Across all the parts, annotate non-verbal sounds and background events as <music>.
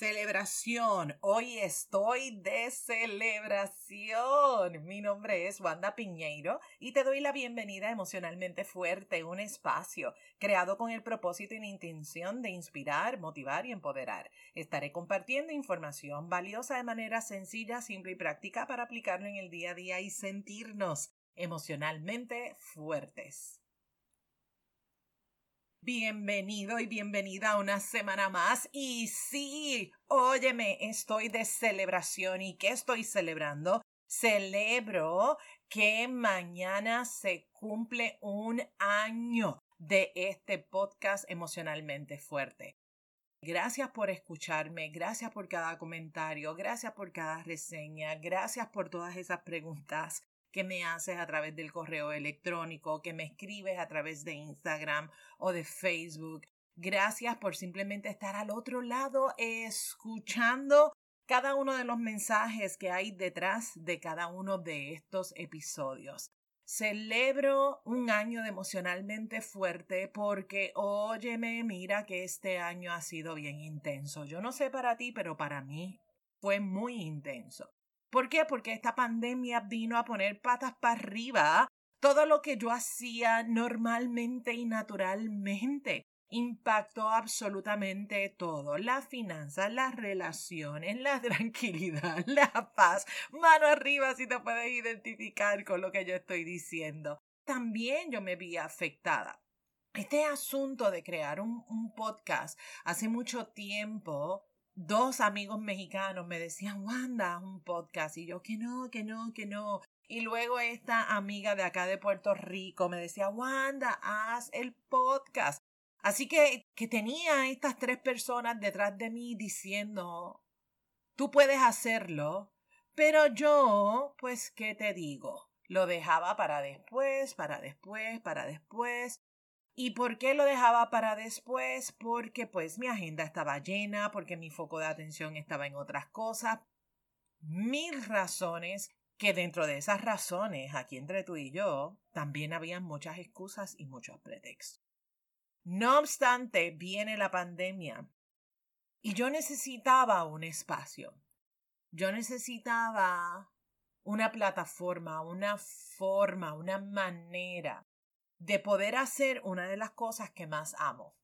Celebración. Hoy estoy de celebración. Mi nombre es Wanda Piñeiro y te doy la bienvenida a Emocionalmente Fuerte, un espacio creado con el propósito y la intención de inspirar, motivar y empoderar. Estaré compartiendo información valiosa de manera sencilla, simple y práctica para aplicarlo en el día a día y sentirnos emocionalmente fuertes. Bienvenido y bienvenida a una semana más. Y sí, óyeme, estoy de celebración. ¿Y qué estoy celebrando? Celebro que mañana se cumple un año de este podcast emocionalmente fuerte. Gracias por escucharme, gracias por cada comentario, gracias por cada reseña, gracias por todas esas preguntas que me haces a través del correo electrónico, que me escribes a través de Instagram o de Facebook. Gracias por simplemente estar al otro lado escuchando cada uno de los mensajes que hay detrás de cada uno de estos episodios. Celebro un año emocionalmente fuerte porque, óyeme, mira que este año ha sido bien intenso. Yo no sé para ti, pero para mí fue muy intenso. ¿Por qué? Porque esta pandemia vino a poner patas para arriba todo lo que yo hacía normalmente y naturalmente. Impactó absolutamente todo, las finanzas, las relaciones, la <laughs> tranquilidad, la paz. Mano arriba si te puedes identificar con lo que yo estoy diciendo. También yo me vi afectada. Este asunto de crear un, un podcast hace mucho tiempo dos amigos mexicanos me decían, Wanda, un podcast. Y yo, que no, que no, que no. Y luego esta amiga de acá de Puerto Rico me decía, Wanda, haz el podcast. Así que, que tenía estas tres personas detrás de mí diciendo, tú puedes hacerlo, pero yo, pues, ¿qué te digo? Lo dejaba para después, para después, para después. ¿Y por qué lo dejaba para después? Porque pues mi agenda estaba llena, porque mi foco de atención estaba en otras cosas. Mil razones que dentro de esas razones, aquí entre tú y yo, también habían muchas excusas y muchos pretextos. No obstante, viene la pandemia y yo necesitaba un espacio. Yo necesitaba una plataforma, una forma, una manera de poder hacer una de las cosas que más amo.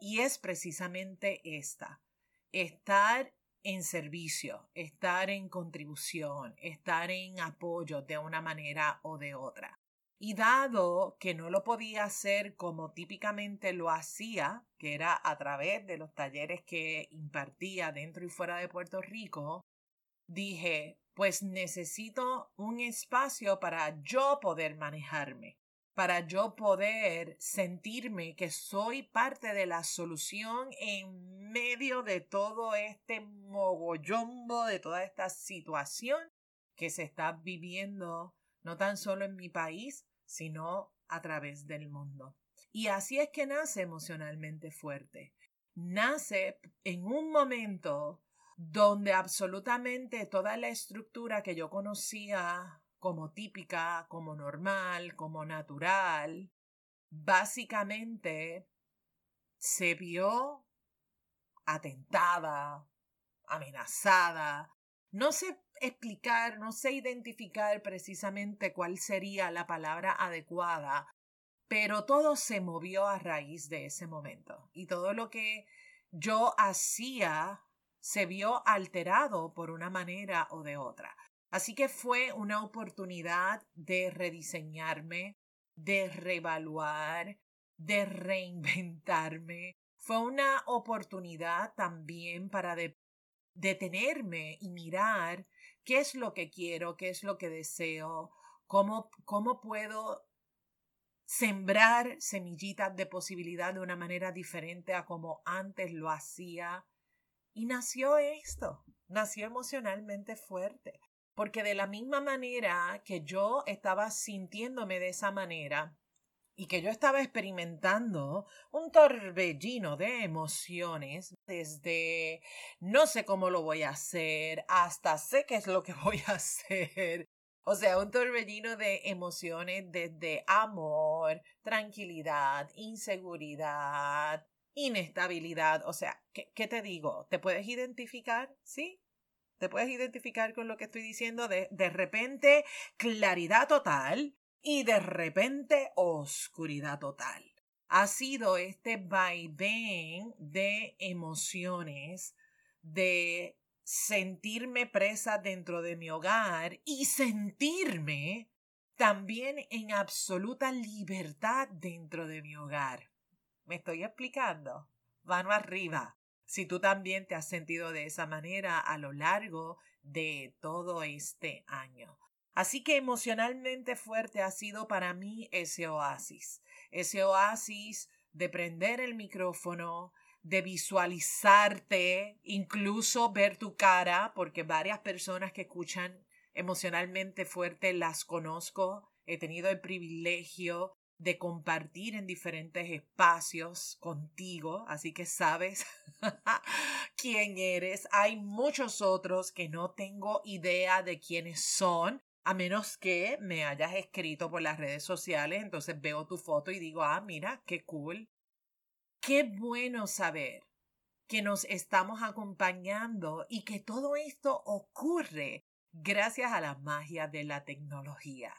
Y es precisamente esta, estar en servicio, estar en contribución, estar en apoyo de una manera o de otra. Y dado que no lo podía hacer como típicamente lo hacía, que era a través de los talleres que impartía dentro y fuera de Puerto Rico, dije, pues necesito un espacio para yo poder manejarme para yo poder sentirme que soy parte de la solución en medio de todo este mogollombo, de toda esta situación que se está viviendo no tan solo en mi país, sino a través del mundo. Y así es que nace emocionalmente fuerte. Nace en un momento donde absolutamente toda la estructura que yo conocía como típica, como normal, como natural, básicamente se vio atentada, amenazada. No sé explicar, no sé identificar precisamente cuál sería la palabra adecuada, pero todo se movió a raíz de ese momento y todo lo que yo hacía se vio alterado por una manera o de otra. Así que fue una oportunidad de rediseñarme, de reevaluar, de reinventarme. Fue una oportunidad también para detenerme y mirar qué es lo que quiero, qué es lo que deseo, cómo, cómo puedo sembrar semillitas de posibilidad de una manera diferente a como antes lo hacía. Y nació esto, nació emocionalmente fuerte porque de la misma manera que yo estaba sintiéndome de esa manera y que yo estaba experimentando un torbellino de emociones desde no sé cómo lo voy a hacer hasta sé qué es lo que <laughs> voy a hacer. O sea, un torbellino de emociones desde amor, tranquilidad, inseguridad, inestabilidad. O sea, ¿qué, ¿qué, te digo? ¿Te puedes identificar? ¿Sí? ¿Te puedes identificar con lo que estoy diciendo? De, de repente, claridad total y de repente, oscuridad total. Ha sido este vaivén de emociones, de sentirme presa dentro de mi hogar y sentirme también en absoluta libertad dentro de mi hogar. ¿Me estoy explicando? Mano arriba. Si tú también te has sentido de esa manera a lo largo de todo este año. Así que emocionalmente fuerte ha sido para mí ese oasis. Ese oasis de prender el micrófono, de visualizarte, incluso ver tu cara, porque varias personas que escuchan emocionalmente fuerte las conozco. He tenido el privilegio de compartir en diferentes espacios contigo, así que sabes <laughs> quién eres. Hay muchos otros que no tengo idea de quiénes son, a menos que me hayas escrito por las redes sociales, entonces veo tu foto y digo, ah, mira, qué cool. Qué bueno saber que nos estamos acompañando y que todo esto ocurre gracias a la magia de la tecnología.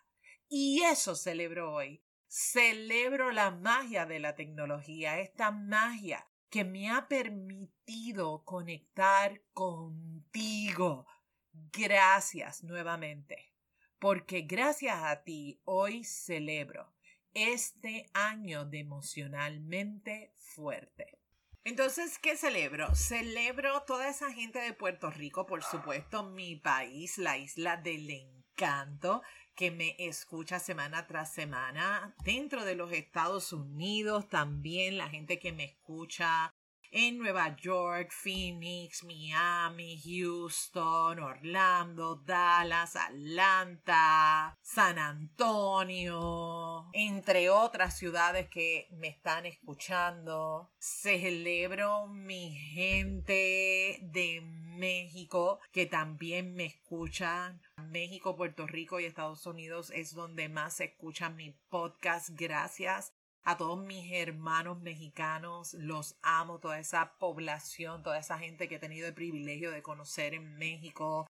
Y eso celebro hoy, Celebro la magia de la tecnología, esta magia que me ha permitido conectar contigo. Gracias nuevamente, porque gracias a ti hoy celebro este año de emocionalmente fuerte. Entonces, ¿qué celebro? Celebro toda esa gente de Puerto Rico, por supuesto, mi país, la isla del encanto, que me escucha semana tras semana. Dentro de los Estados Unidos también la gente que me escucha en Nueva York, Phoenix, Miami, Houston, Orlando, Dallas, Atlanta, San Antonio, entre otras ciudades que me están escuchando. Celebro mi gente de México que también me escuchan. México, Puerto Rico y Estados Unidos es donde más se escucha mi podcast. Gracias a todos mis hermanos mexicanos, los amo, toda esa población, toda esa gente que he tenido el privilegio de conocer en México,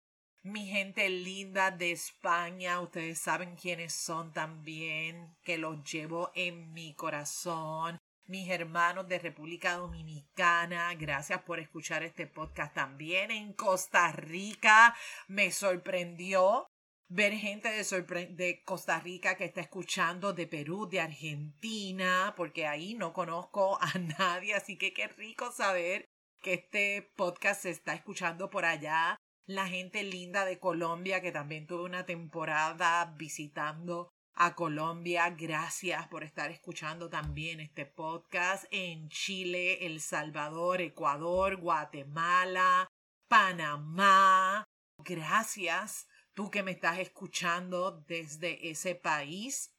mi gente linda de España, ustedes saben quiénes son también, que los llevo en mi corazón. Mis hermanos de República Dominicana, gracias por escuchar este podcast también. En Costa Rica me sorprendió ver gente de, Costa Rica que está escuchando, de Perú, de Argentina, porque ahí no conozco <laughs> a nadie, así que qué rico saber que este podcast se está escuchando por allá. La gente linda de Colombia, que también tuve una temporada visitando a Colombia. Gracias por estar escuchando también este podcast en Chile, El Salvador, Ecuador, Guatemala, Panamá. Gracias tú que me estás escuchando desde ese país,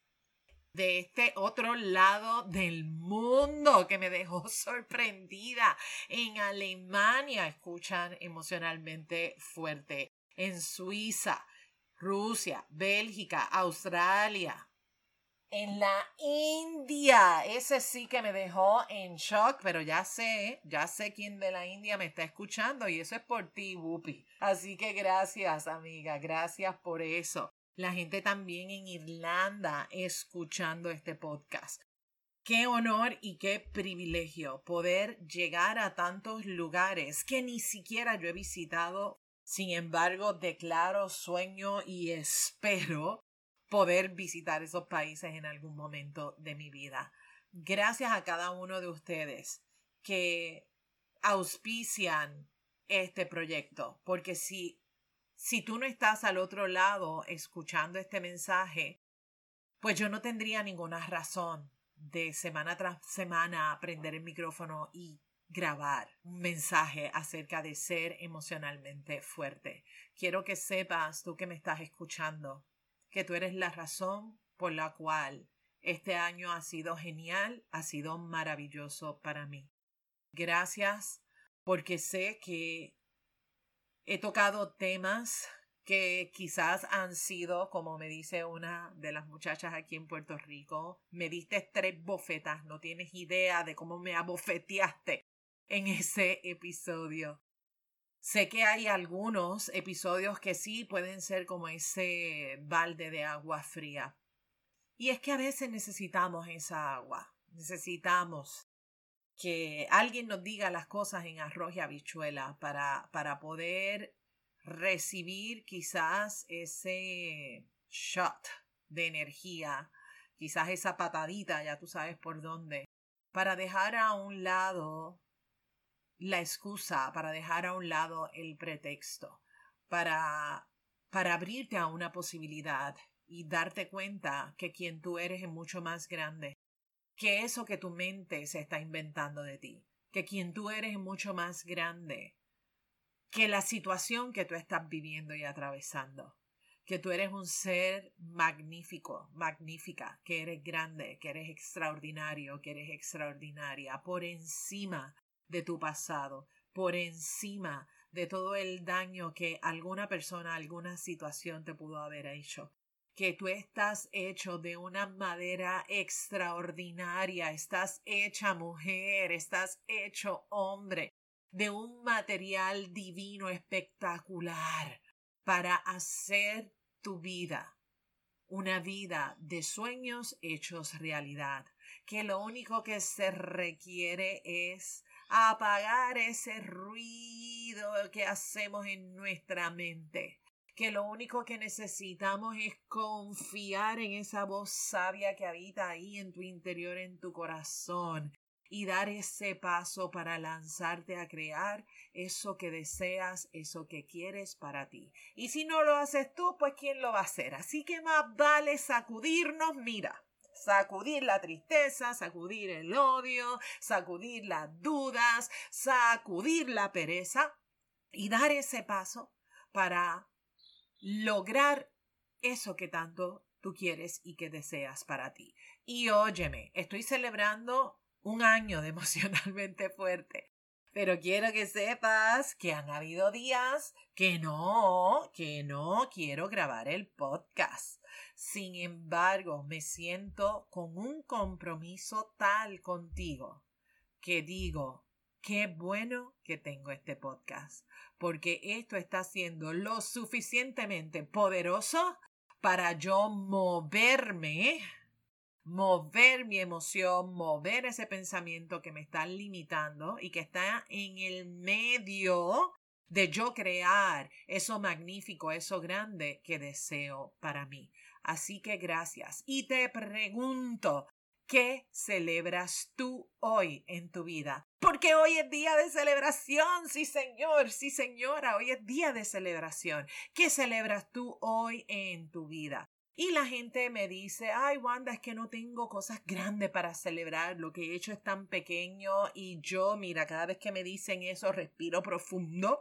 de este otro lado del mundo que me dejó <laughs> sorprendida. En Alemania escuchan emocionalmente fuerte. En Suiza, Rusia, Bélgica, Australia, en la India. Ese sí que me dejó en shock, pero ya sé, ya sé quién de la India me está escuchando y eso es por ti, Whoopi. Así que gracias, amiga, gracias por eso. La gente también en Irlanda escuchando este podcast. Qué honor y qué privilegio poder llegar a tantos lugares que ni siquiera yo he visitado. Sin embargo, declaro sueño y espero poder visitar esos países en algún momento de mi vida. Gracias a cada uno de ustedes que auspician este proyecto, porque si, si tú no estás al otro lado escuchando este mensaje, pues yo no tendría ninguna razón de semana tras semana prender el micrófono y grabar un mensaje acerca de ser emocionalmente fuerte. Quiero que sepas, tú que me estás escuchando, que tú eres la razón por la cual este año ha sido genial, ha sido maravilloso para mí. Gracias porque sé que he tocado temas que quizás han sido, como me dice una de las muchachas aquí en Puerto Rico, me diste tres bofetas, no tienes idea de cómo me abofeteaste en ese episodio. Sé que hay algunos episodios que sí pueden ser como ese balde de agua fría. Y es que a veces necesitamos esa agua, necesitamos que alguien nos diga las cosas en arroz y habichuela para, para poder recibir quizás ese shot de energía, quizás esa patadita, ya tú sabes por dónde, para dejar a un lado la excusa, para dejar a un lado el pretexto, para, para abrirte a una posibilidad y darte cuenta que quien tú eres es mucho más grande que eso que tu mente se está inventando de ti, que quien tú eres es mucho más grande que la situación que tú estás viviendo y atravesando, que tú eres un ser magnífico, magnífica, que eres grande, que eres extraordinario, que eres extraordinaria, por encima de tu pasado, por encima de todo el daño que alguna persona, alguna situación te pudo haber hecho. Que tú estás hecho de una madera extraordinaria, estás hecha mujer, estás hecho hombre, de un material divino espectacular para hacer tu vida una vida de sueños hechos realidad, que lo único que se requiere es apagar ese ruido que hacemos en nuestra mente, que lo único que necesitamos es confiar en esa voz sabia que habita ahí en tu interior, en tu corazón, y dar ese paso para lanzarte a crear eso que deseas, eso que quieres para ti. Y si no lo haces tú, pues ¿quién lo va a hacer? Así que más vale sacudirnos, mira. Sacudir la tristeza, sacudir el odio, sacudir las dudas, sacudir la pereza y dar ese paso para lograr eso que tanto tú quieres y que deseas para ti. Y óyeme, estoy celebrando un año de <laughs> emocionalmente fuerte. Pero quiero que sepas que han habido días que no, que no quiero grabar el podcast. Sin embargo, me siento con un compromiso tal contigo que digo, qué bueno que tengo este podcast, porque esto está siendo lo suficientemente poderoso para yo moverme mover mi emoción, mover ese pensamiento que me está limitando y que está en el medio de yo crear eso magnífico, eso grande que deseo para mí. Así que gracias. Y te pregunto, ¿qué celebras tú hoy en tu vida? Porque hoy es día de celebración, sí señor, sí señora, hoy es día de celebración. ¿Qué celebras tú hoy en tu vida? Y la gente me dice, ay Wanda, es que no tengo cosas grandes para celebrar, lo que he hecho es tan pequeño y yo, mira, cada vez que me dicen eso, respiro profundo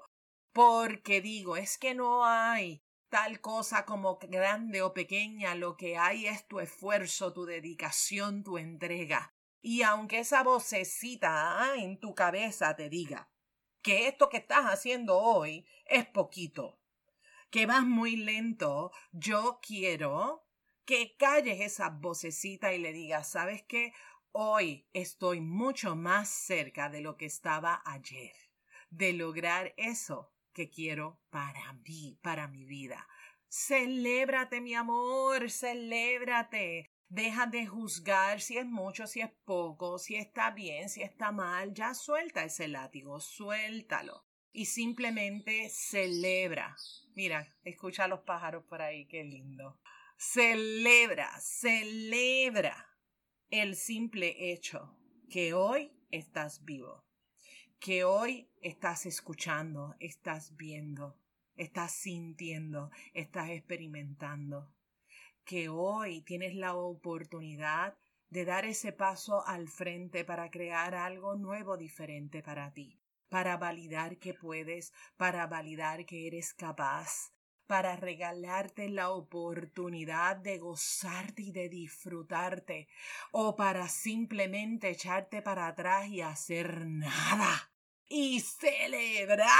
porque digo, es que no hay tal cosa como grande o pequeña, lo que hay es tu esfuerzo, tu dedicación, tu entrega. Y aunque esa vocecita ah, en tu cabeza te diga que esto que estás haciendo hoy es poquito, que vas muy lento, yo quiero que calles esa vocecita y le digas, ¿sabes qué? Hoy estoy mucho más cerca de lo que estaba ayer, de lograr eso que quiero para mí, para mi vida. Celébrate, mi amor, celébrate. Deja de juzgar si es mucho, si es poco, si está bien, si está mal. Ya suelta ese látigo, suéltalo. Y simplemente celebra Mira, escucha a los pájaros por ahí, qué lindo. Celebra, celebra el simple hecho que hoy estás vivo, que hoy estás escuchando, estás viendo, estás sintiendo, estás experimentando, que hoy tienes la oportunidad de dar ese paso al frente para crear algo nuevo, diferente para ti para validar que puedes, para validar que eres capaz, para regalarte la oportunidad de gozarte y de disfrutarte, o para simplemente echarte para atrás y hacer nada y celebrar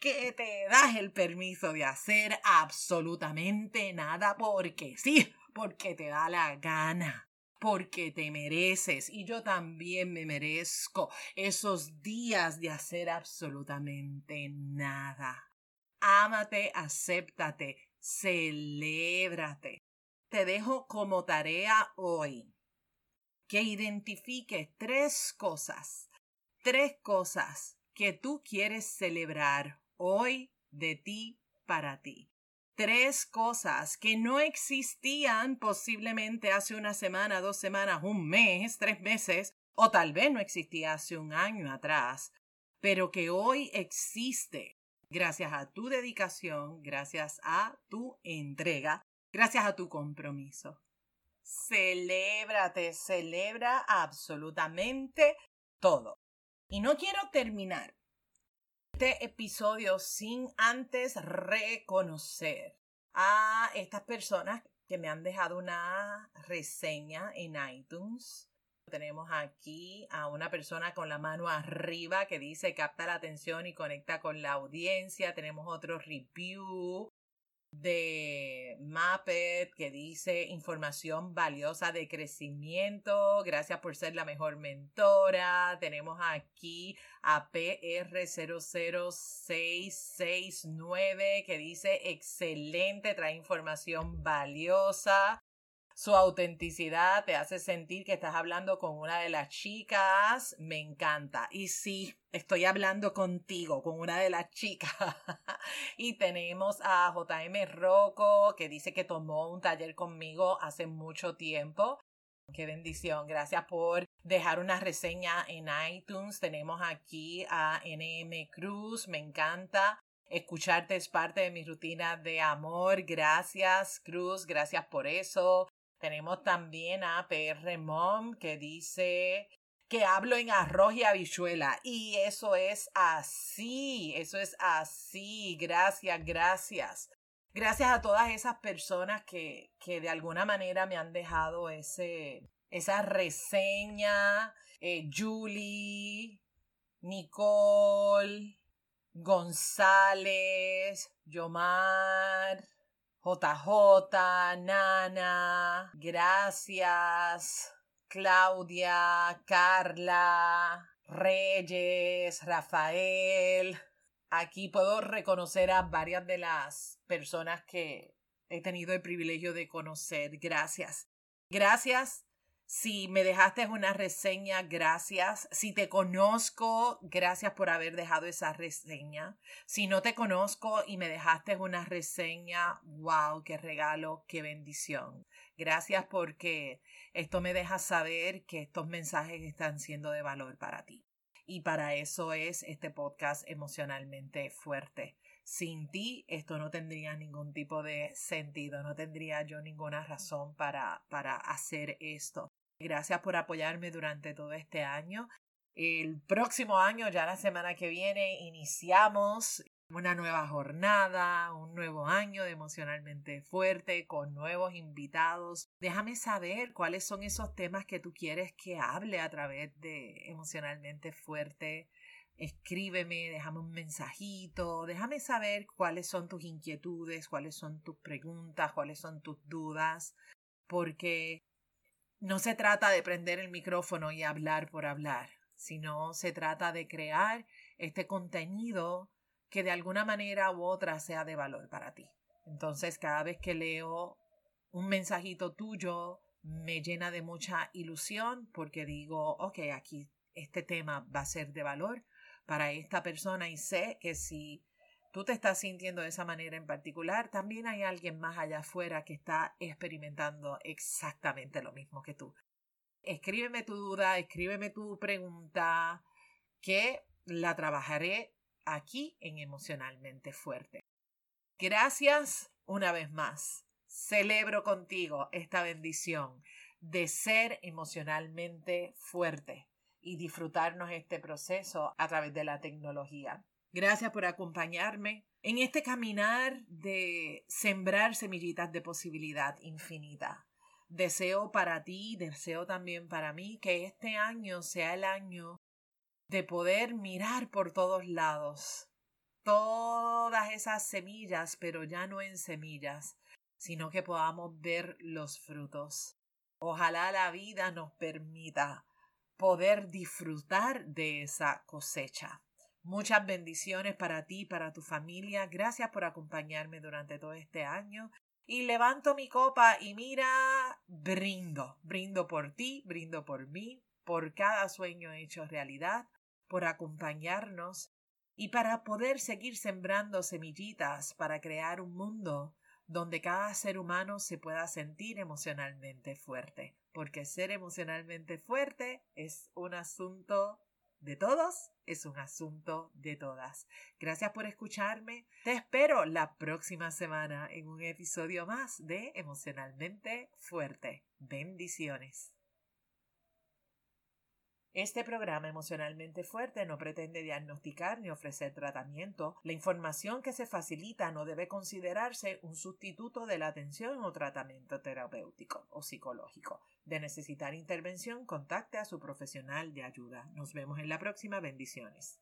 que te das el permiso de hacer absolutamente nada porque sí, porque te da la gana porque te mereces y yo también me merezco esos días de hacer absolutamente nada. Ámate, acéptate, celébrate. Te dejo como tarea hoy que identifiques tres cosas, tres cosas que tú quieres celebrar hoy de ti para ti. Tres cosas que no existían posiblemente hace una semana, dos semanas, un mes, tres meses, o tal vez no existía hace un año atrás, pero que hoy existe gracias a tu dedicación, gracias a tu entrega, gracias a tu compromiso. Celébrate, celebra absolutamente todo. Y no quiero terminar este episodio sin antes reconocer a estas personas que me han dejado una reseña en iTunes. Tenemos aquí a una persona con la mano arriba que dice capta la atención y conecta con la audiencia. Tenemos otro review de Mappet que dice información valiosa de crecimiento. Gracias por ser la mejor mentora. Tenemos aquí a PR00669 que dice excelente, trae información valiosa. Su autenticidad te hace sentir que estás hablando con una de las chicas. Me encanta. Y sí, estoy hablando contigo, con una de las chicas. <laughs> y tenemos a JM Rocco, que dice que tomó un taller conmigo hace mucho tiempo. Qué bendición. Gracias por dejar una reseña en iTunes. Tenemos aquí a NM Cruz. Me encanta. Escucharte es parte de mi rutina de amor. Gracias, Cruz. Gracias por eso. Tenemos también a PR Mom que dice que hablo en arroz y habichuela. Y eso es así, eso es así. Gracias, gracias. Gracias a todas esas personas que, que de alguna manera me han dejado ese, esa reseña. Eh, Julie, Nicole, González, Yomar, JJ, Nana, gracias, Claudia, Carla, Reyes, Rafael. Aquí puedo reconocer a varias de las personas que he tenido el privilegio de conocer. Gracias. Gracias si me dejaste una reseña, gracias. Si te conozco, gracias por haber dejado esa reseña. Si no te conozco y me dejaste una reseña, wow, qué regalo, qué bendición. Gracias porque esto me deja saber que estos mensajes están siendo de valor para ti. Y para eso es este podcast emocionalmente fuerte. Sin ti esto no tendría ningún tipo de sentido, no tendría yo ninguna razón para, para hacer esto. Gracias por apoyarme durante todo este año. El próximo año, ya la semana que viene, iniciamos una nueva jornada, un nuevo año de emocionalmente fuerte con nuevos invitados. Déjame saber cuáles son esos temas que tú quieres que hable a través de emocionalmente fuerte. Escríbeme, déjame un mensajito, déjame saber cuáles son tus inquietudes, cuáles son tus preguntas, cuáles son tus dudas, porque no se trata de prender el micrófono y hablar por hablar, sino se trata de crear este contenido que de alguna manera u otra sea de valor para ti. Entonces, cada vez que leo un mensajito tuyo, me llena de mucha ilusión porque digo, ok, aquí este tema va a ser de valor para esta persona y sé que si tú te estás sintiendo de esa manera en particular, también hay alguien más allá afuera que está experimentando exactamente lo mismo que tú. Escríbeme tu duda, escríbeme tu pregunta, que la trabajaré aquí en Emocionalmente Fuerte. Gracias una vez más. Celebro contigo esta bendición de ser emocionalmente fuerte y disfrutarnos este proceso a través de la tecnología. Gracias por acompañarme en este caminar de sembrar semillitas de posibilidad infinita. Deseo para ti, deseo también para mí que este año sea el año de poder mirar por todos lados todas esas semillas, pero ya no en semillas, sino que podamos ver los frutos. Ojalá la vida nos permita poder disfrutar de esa cosecha. Muchas bendiciones para ti, para tu familia. Gracias por acompañarme durante todo este año. Y levanto mi copa y mira, brindo, brindo por ti, brindo por mí, por cada sueño hecho realidad, por acompañarnos y para poder seguir sembrando semillitas para crear un mundo donde cada ser humano se pueda sentir emocionalmente fuerte, porque ser emocionalmente fuerte es un asunto de todos, es un asunto de todas. Gracias por escucharme. Te espero la próxima semana en un episodio más de Emocionalmente Fuerte. Bendiciones. Este programa emocionalmente fuerte no pretende diagnosticar ni ofrecer tratamiento. La información que se facilita no debe considerarse un sustituto de la atención o tratamiento terapéutico o psicológico. De necesitar intervención, contacte a su profesional de ayuda. Nos vemos en la próxima. Bendiciones.